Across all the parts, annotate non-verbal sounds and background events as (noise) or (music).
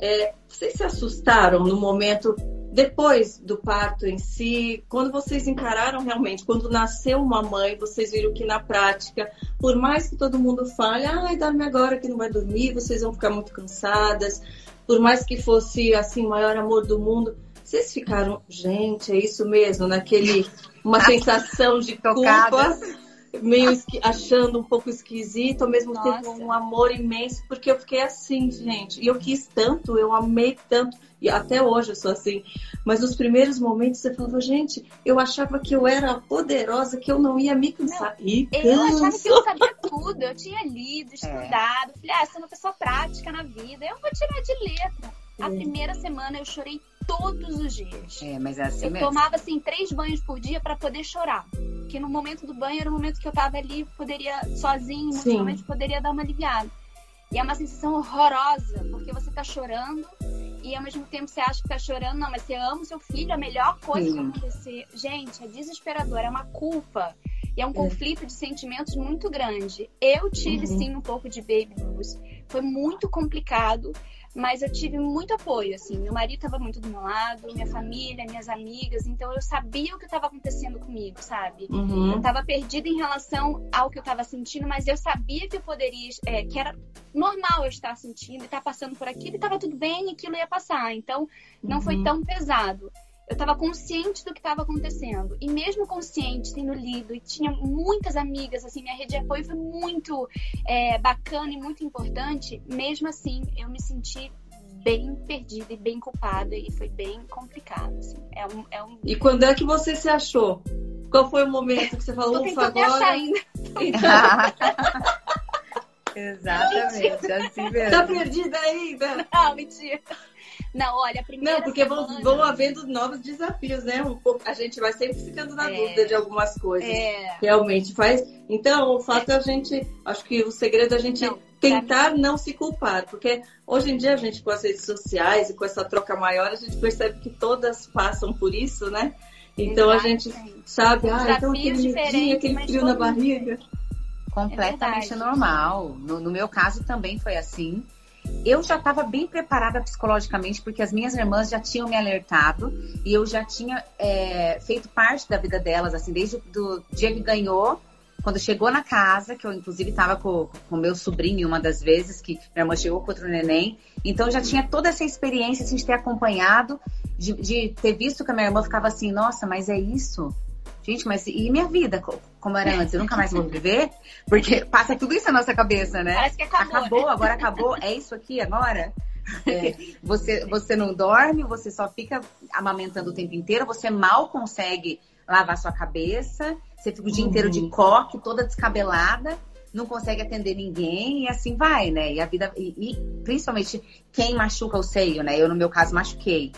É, vocês se assustaram no momento depois do parto em si, quando vocês encararam realmente, quando nasceu uma mãe, vocês viram que na prática, por mais que todo mundo fale, ai, dorme agora que não vai dormir, vocês vão ficar muito cansadas, por mais que fosse assim, o maior amor do mundo, vocês ficaram, gente, é isso mesmo, naquele, uma (laughs) sensação de culpa, meio achando um pouco esquisito, ao mesmo Nossa. tempo um amor imenso, porque eu fiquei assim, gente, e eu quis tanto, eu amei tanto, e até hoje eu sou assim. Mas nos primeiros momentos você falava, gente, eu achava que eu era poderosa, que eu não ia me cansar. Não, e eu achava que eu sabia tudo, eu tinha lido, (laughs) é. estudado. É. Falei, ah, sou uma pessoa prática na vida, eu vou tirar de letra. A é. primeira semana eu chorei todos os dias. É, mas é assim eu mesmo. tomava assim três banhos por dia para poder chorar. Porque no momento do banho era o momento que eu tava ali, poderia sozinho, emocionalmente poderia dar uma aliviada. E é uma sensação horrorosa, porque você tá chorando e ao mesmo tempo você acha que tá chorando, não, mas você ama o seu filho, a melhor coisa Sim. que acontecer. Gente, é desesperador, é uma culpa. E é um é. conflito de sentimentos muito grande. Eu tive uhum. sim um pouco de baby blues. Foi muito complicado, mas eu tive muito apoio, assim. Meu marido estava muito do meu lado, minha família, minhas amigas, então eu sabia o que estava acontecendo comigo, sabe? Uhum. Eu estava perdida em relação ao que eu estava sentindo, mas eu sabia que eu poderia, é, que era normal eu estar sentindo, estar passando por aquilo, e estava tudo bem, e aquilo ia passar. Então, não uhum. foi tão pesado eu estava consciente do que estava acontecendo. E mesmo consciente, tendo lido, e tinha muitas amigas, assim, minha rede de apoio foi muito é, bacana e muito importante, mesmo assim, eu me senti bem perdida e bem culpada e foi bem complicado. Assim. É um, é um... E quando é que você se achou? Qual foi o momento que você falou, ufa, agora... ainda. (laughs) Exatamente, assim mesmo. Tá perdida ainda? Não, mentira. Não, olha, a primeira. Não, porque semana... vão, vão havendo novos desafios, né? Um pouco, a gente vai sempre ficando na é, dúvida de algumas coisas. É. Realmente faz. Então, o fato é a gente. Acho que o segredo é a gente não, tentar não se culpar. Porque hoje em dia, a gente, com as redes sociais e com essa troca maior, a gente percebe que todas passam por isso, né? Então Exatamente. a gente sabe, ah, então aquele medinho, aquele frio na barriga. Completamente é normal. No, no meu caso também foi assim eu já estava bem preparada psicologicamente, porque as minhas irmãs já tinham me alertado e eu já tinha é, feito parte da vida delas, assim, desde o dia que ganhou, quando chegou na casa, que eu inclusive estava com o meu sobrinho uma das vezes, que minha irmã chegou com outro neném, então já tinha toda essa experiência assim, de ter acompanhado, de, de ter visto que a minha irmã ficava assim, nossa, mas é isso? Gente, mas e minha vida? Como era antes? Eu nunca mais vou (laughs) viver? Porque passa tudo isso na nossa cabeça, né? Parece que acabou. Acabou, né? agora acabou. É isso aqui agora? É, (laughs) você, você não dorme, você só fica amamentando o tempo inteiro, você mal consegue lavar sua cabeça, você fica o dia uhum. inteiro de coque, toda descabelada, não consegue atender ninguém e assim vai, né? E a vida, e, e principalmente quem machuca o seio, né? Eu, no meu caso, machuquei.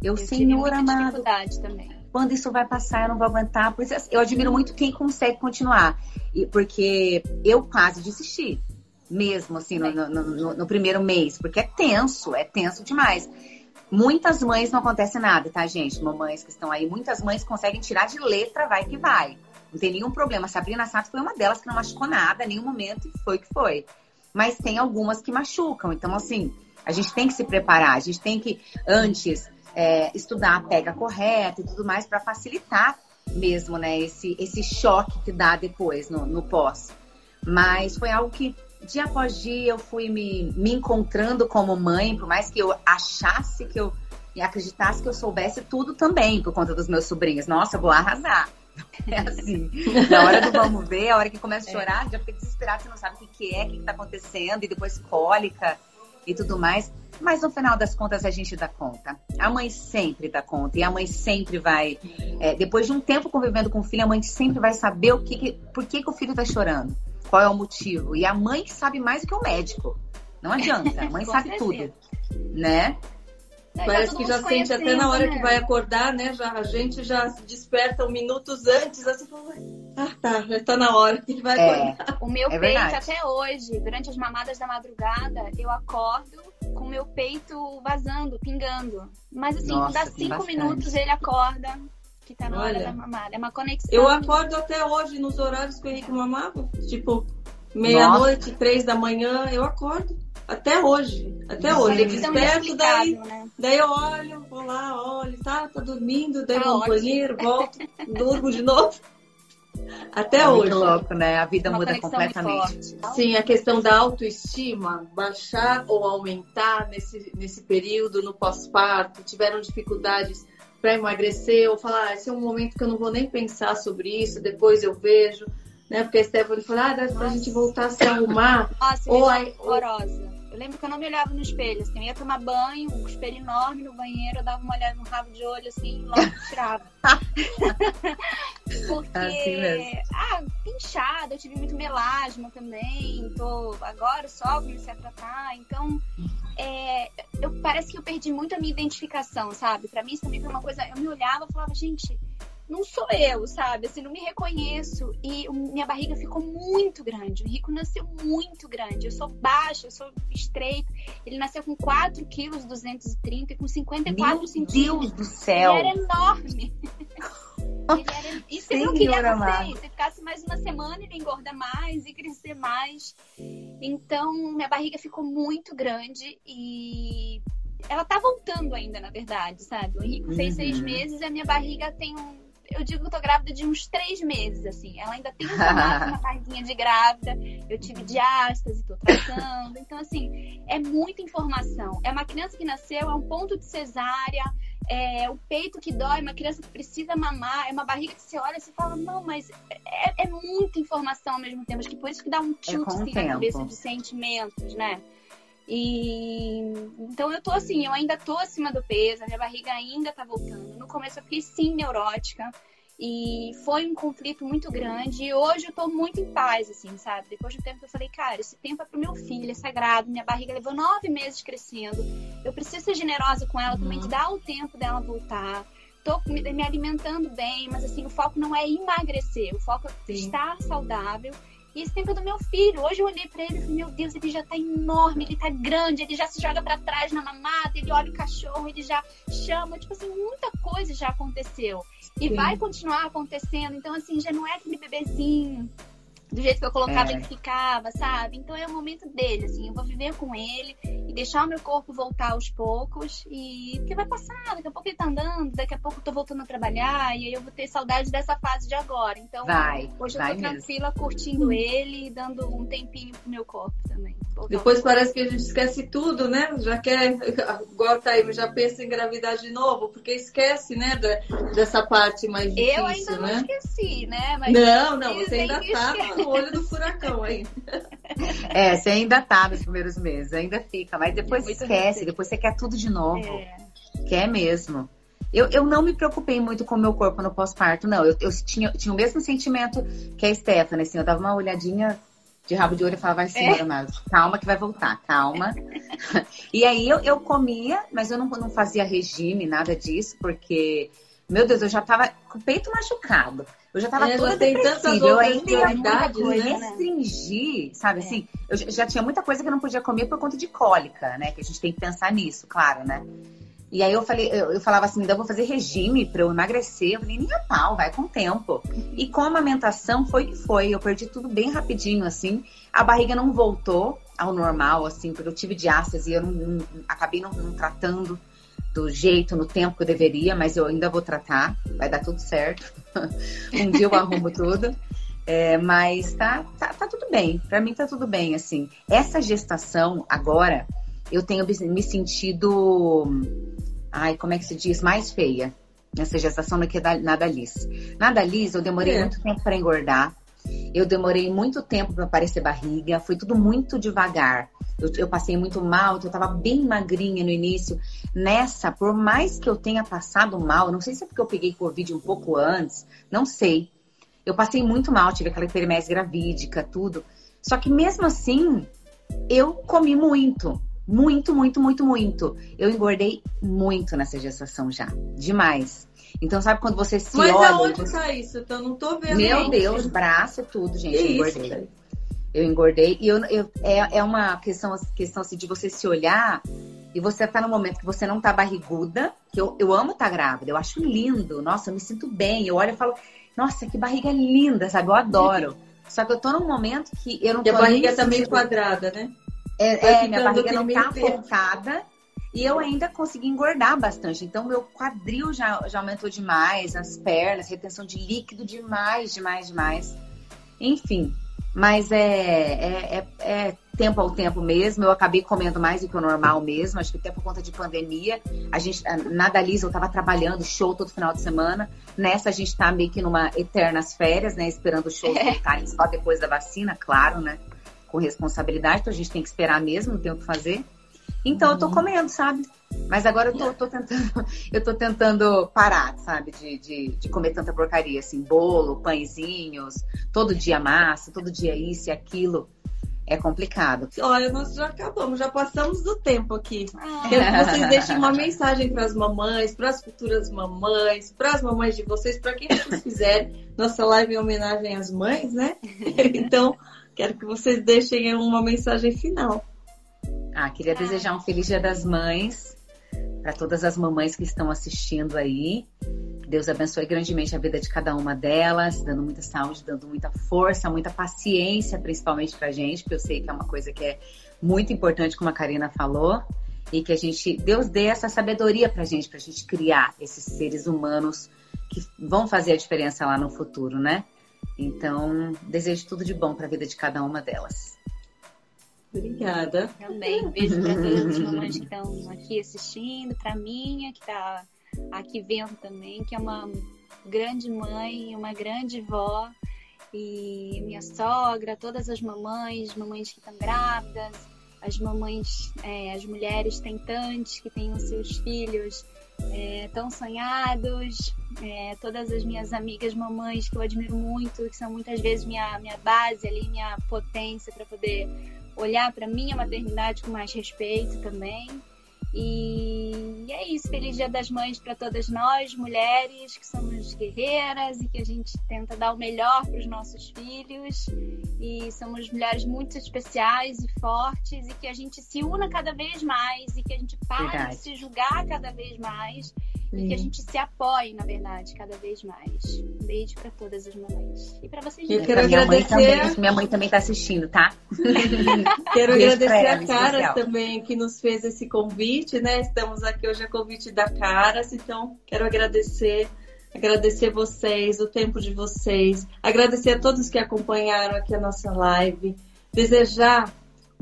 Eu, eu Senhor amado. também quando isso vai passar, eu não vou aguentar. Por isso, assim, eu admiro muito quem consegue continuar. E, porque eu quase desisti, mesmo assim, no, no, no, no, primeiro mês, porque é tenso, é tenso demais. Muitas mães não acontece nada, tá, gente? Mamães que estão aí, muitas mães conseguem tirar de letra, vai que vai. Não tem nenhum problema. Sabrina Sato foi uma delas que não machucou nada, em nenhum momento, e foi que foi. Mas tem algumas que machucam. Então, assim, a gente tem que se preparar, a gente tem que, antes é, estudar a pega correta e tudo mais para facilitar mesmo, né, esse, esse choque que dá depois no, no pós. Mas foi algo que dia após dia eu fui me, me encontrando como mãe, por mais que eu achasse que eu e acreditasse que eu soubesse tudo também por conta dos meus sobrinhos. Nossa, vou arrasar. (laughs) É assim. Na hora do vamos ver, a hora que começa a é. chorar, é. já fica desesperado, você não sabe o que é, o que está acontecendo, e depois cólica e tudo mais. Mas no final das contas a gente dá conta. A mãe sempre dá conta. E a mãe sempre vai. É, depois de um tempo convivendo com o filho, a mãe sempre vai saber o que, que por que, que o filho está chorando. Qual é o motivo. E a mãe sabe mais do que o médico. Não adianta. A mãe (laughs) sabe tudo. Né? É, Parece tá que já sente até na hora né? que vai acordar, né? Já, a gente já se desperta minutos antes, assim, ah, tá, já tá na hora que vai é, acordar. O meu é peito verdade. até hoje, durante as mamadas da madrugada, eu acordo com o meu peito vazando, pingando. Mas assim, Nossa, dá cinco bastante. minutos ele acorda, que tá na Olha, hora da mamada. É uma conexão. Eu acordo até hoje nos horários que o Henrique mamava. Tipo, meia-noite, três da manhã, eu acordo. Até hoje. Até hoje, eu desperto, daí, né? daí eu olho, vou lá, olho, tá, tá dormindo, daí tá vou no banheiro, volto, durmo de novo. (laughs) Até é hoje. Muito louco, né? A vida Uma muda completamente. Sim, a questão da autoestima, baixar ou aumentar nesse, nesse período, no pós-parto, tiveram dificuldades para emagrecer, ou falar, ah, esse é um momento que eu não vou nem pensar sobre isso, depois eu vejo, né? Porque a Stephanie falou, ah, dá pra gente voltar a se arrumar. (laughs) Nossa, ou, aí, horrorosa. Eu lembro que eu não me olhava no espelho, assim, eu ia tomar banho, um espelho enorme no banheiro, eu dava uma olhada no rabo de olho, assim, e logo tirava. (laughs) Porque, assim ah, inchada, eu tive muito melasma também, tô agora só comecei a tratar, então é, eu, parece que eu perdi muito a minha identificação, sabe? Pra mim isso também foi uma coisa, eu me olhava e falava, gente, não sou eu, sabe? Assim, não me reconheço. E minha barriga ficou muito grande. O Rico nasceu muito grande. Eu sou baixa, eu sou estreito. Ele nasceu com 4 quilos 230 e com 54 Meu centímetros. Deus do céu! Ele era enorme. ele era... Isso ele não queria nascer. Se ficasse mais uma semana, ele engorda mais e crescer mais. Então, minha barriga ficou muito grande e ela tá voltando ainda, na verdade, sabe? O Henrique fez uhum. seis meses e a minha barriga tem um eu digo que eu tô grávida de uns três meses, assim. Ela ainda tem uma barriguinha (laughs) de grávida. Eu tive diástase, tô tratando. Então, assim, é muita informação. É uma criança que nasceu, é um ponto de cesárea, é o peito que dói, uma criança que precisa mamar, é uma barriga que você olha e você fala, não, mas é, é muita informação ao mesmo tempo. Acho que por isso que dá um é tilt é assim, na cabeça de sentimentos, né? E então eu tô assim, eu ainda tô acima do peso, a minha barriga ainda tá voltando. No começo eu fiquei sim neurótica e foi um conflito muito grande. E hoje eu tô muito em paz, assim, sabe? Depois do tempo eu falei, cara, esse tempo é pro meu filho, é sagrado. Minha barriga levou nove meses crescendo. Eu preciso ser generosa com ela também, de dar o tempo dela voltar. Tô me alimentando bem, mas assim, o foco não é emagrecer, o foco é estar saudável esse tempo é do meu filho. Hoje eu olhei para ele e falei, meu Deus, ele já tá enorme, ele tá grande, ele já se joga para trás na mamada, ele olha o cachorro, ele já chama. Tipo assim, muita coisa já aconteceu. E Sim. vai continuar acontecendo. Então, assim, já não é aquele bebezinho do jeito que eu colocava, é. ele ficava, sabe? Então é o momento dele, assim, eu vou viver com ele e deixar o meu corpo voltar aos poucos e porque vai passar, daqui a pouco ele tá andando, daqui a pouco eu tô voltando a trabalhar e aí eu vou ter saudade dessa fase de agora. Então, vai, hoje vai eu tô mesmo. tranquila curtindo ele e dando um tempinho pro meu corpo também. Depois parece que a gente esquece tudo, né? Já quer, igual tá aí, já pensa em engravidar de novo, porque esquece, né, dessa parte mais difícil, Eu ainda né? não esqueci, né? Mas não, não, você ainda tá no olho do furacão aí. É, você ainda tá nos primeiros meses, ainda fica, mas depois esquece, depois você quer tudo de novo. É. Quer mesmo. Eu, eu não me preocupei muito com o meu corpo no pós-parto, não. Eu, eu tinha, tinha o mesmo sentimento que a Stephanie, assim, eu dava uma olhadinha de rabo de olho e falava assim, é. mas calma que vai voltar, calma. e aí eu, eu comia, mas eu não, não fazia regime, nada disso, porque, meu Deus, eu já tava com o peito machucado. Eu já tava é, toda depressiva. Eu ainda ia muita coisa, né? restringir, sabe é. assim? Eu já tinha muita coisa que eu não podia comer por conta de cólica, né? Que a gente tem que pensar nisso, claro, né? E aí eu falei, eu, eu falava assim, ainda vou fazer regime para eu emagrecer. Eu falei, nem a pau, vai com o tempo. E com a amamentação foi que foi. Eu perdi tudo bem rapidinho, assim. A barriga não voltou ao normal, assim, porque eu tive diástase e eu não, não acabei não, não, tratando do jeito, no tempo que eu deveria, mas eu ainda vou tratar, vai dar tudo certo. (laughs) um dia eu arrumo tudo. É, mas tá, tá, tá tudo bem. Para mim tá tudo bem, assim. Essa gestação agora eu tenho me sentido, ai, como é que se diz, mais feia nessa gestação do que na da. Na da Liz, eu demorei é. muito tempo para engordar. Eu demorei muito tempo para aparecer barriga. Foi tudo muito devagar. Eu, eu passei muito mal, eu estava bem magrinha no início. Nessa, por mais que eu tenha passado mal, não sei se é porque eu peguei Covid um pouco antes, não sei. Eu passei muito mal, tive aquela hipermese gravídica, tudo. Só que mesmo assim, eu comi muito. Muito, muito, muito, muito. Eu engordei muito nessa gestação já. Demais. Então, sabe quando você se Mas olha... Mas aonde você... tá isso? Eu não tô vendo. Meu gente. Deus, braço, tudo, gente. eu engordei. Isso? Eu engordei. E eu, eu, é, é uma questão, questão assim, de você se olhar e você tá no momento que você não tá barriguda, que eu, eu amo estar tá grávida, eu acho lindo. Nossa, eu me sinto bem. Eu olho e falo, nossa, que barriga linda, sabe? Eu adoro. (laughs) Só que eu tô num momento que eu não e tô. a barriga tá meio quadrada, né? É, é minha barriga não tá focada e eu ainda consegui engordar bastante. Então, meu quadril já, já aumentou demais, as pernas, retenção de líquido demais, demais, demais. Enfim, mas é, é, é, é, tempo ao tempo mesmo. Eu acabei comendo mais do que o normal mesmo. Acho que até por conta de pandemia. A gente, na Dalisa, eu estava trabalhando, show todo final de semana. Nessa, a gente está meio que numa eternas férias, né? Esperando o show é. voltarem só depois da vacina, claro, né? Com responsabilidade, então a gente tem que esperar mesmo, não tem o que fazer. Então, eu tô uhum. comendo, sabe? Mas agora eu tô, tô, tentando, (laughs) eu tô tentando parar, sabe, de, de, de, comer tanta porcaria, assim, bolo, pãezinhos, todo dia massa, todo dia isso e aquilo. É complicado. Olha, nós já acabamos, já passamos do tempo aqui. Ah. Quero que vocês deixem uma (laughs) mensagem para as mamães, para as futuras mamães, para as mamães de vocês, para quem vocês quiserem. Nossa live em homenagem às mães, né? (laughs) Então, quero que vocês deixem uma mensagem final. Ah, queria desejar um feliz Dia das Mães para todas as mamães que estão assistindo aí. Deus abençoe grandemente a vida de cada uma delas, dando muita saúde, dando muita força, muita paciência, principalmente para gente, porque eu sei que é uma coisa que é muito importante, como a Karina falou, e que a gente, Deus dê essa sabedoria para gente, para a gente criar esses seres humanos que vão fazer a diferença lá no futuro, né? Então, desejo tudo de bom para a vida de cada uma delas. Obrigada. Também. Beijo para todas as mamães que estão aqui assistindo, para minha, que está aqui vendo também, que é uma grande mãe, uma grande vó. E minha sogra, todas as mamães, mamães que estão grávidas, as mamães, é, as mulheres tentantes que têm os seus filhos é, tão sonhados, é, todas as minhas amigas mamães que eu admiro muito, que são muitas vezes minha, minha base ali, minha potência para poder olhar para minha maternidade com mais respeito também. E é isso, feliz Dia das Mães para todas nós, mulheres que somos guerreiras e que a gente tenta dar o melhor para os nossos filhos. E somos mulheres muito especiais e fortes e que a gente se una cada vez mais e que a gente pare de se julgar cada vez mais Sim. e que a gente se apoie, na verdade, cada vez mais. Um beijo para todas as mamães. E para vocês. Eu quero minha agradecer. Mãe também, minha mãe também está assistindo, tá? (laughs) quero agradecer a Cara também que nos fez esse convite, né? Estamos aqui hoje a convite da Caras, então quero agradecer agradecer vocês, o tempo de vocês, agradecer a todos que acompanharam aqui a nossa live, desejar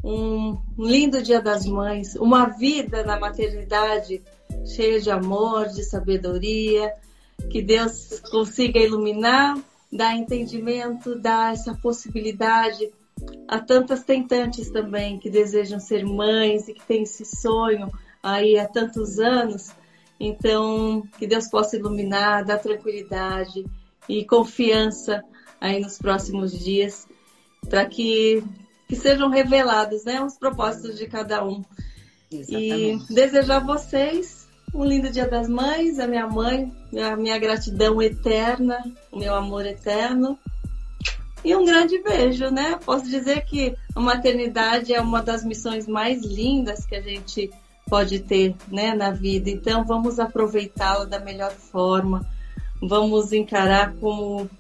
um lindo Dia das Mães, uma vida na maternidade cheia de amor, de sabedoria, que Deus consiga iluminar, dar entendimento, dar essa possibilidade a tantas tentantes também que desejam ser mães e que têm esse sonho aí há tantos anos. Então, que Deus possa iluminar, dar tranquilidade e confiança aí nos próximos dias, para que, que sejam revelados né, os propósitos de cada um. Exatamente. E desejar a vocês um lindo Dia das Mães, a minha mãe, a minha gratidão eterna, o meu amor eterno. E um grande beijo, né? Posso dizer que a maternidade é uma das missões mais lindas que a gente pode ter né, na vida. Então, vamos aproveitá-la da melhor forma. Vamos encarar como,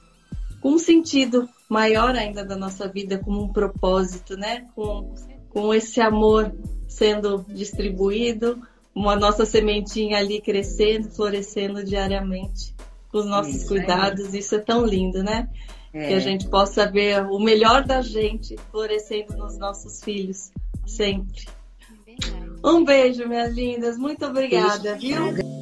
com um sentido maior ainda da nossa vida, como um propósito, né? Com, com esse amor sendo distribuído, uma nossa sementinha ali crescendo, florescendo diariamente com os nossos isso, cuidados. É. Isso é tão lindo, né? É. Que a gente possa ver o melhor da gente florescendo nos nossos filhos, sempre. Um beijo, minhas lindas. Muito obrigada, beijo. viu?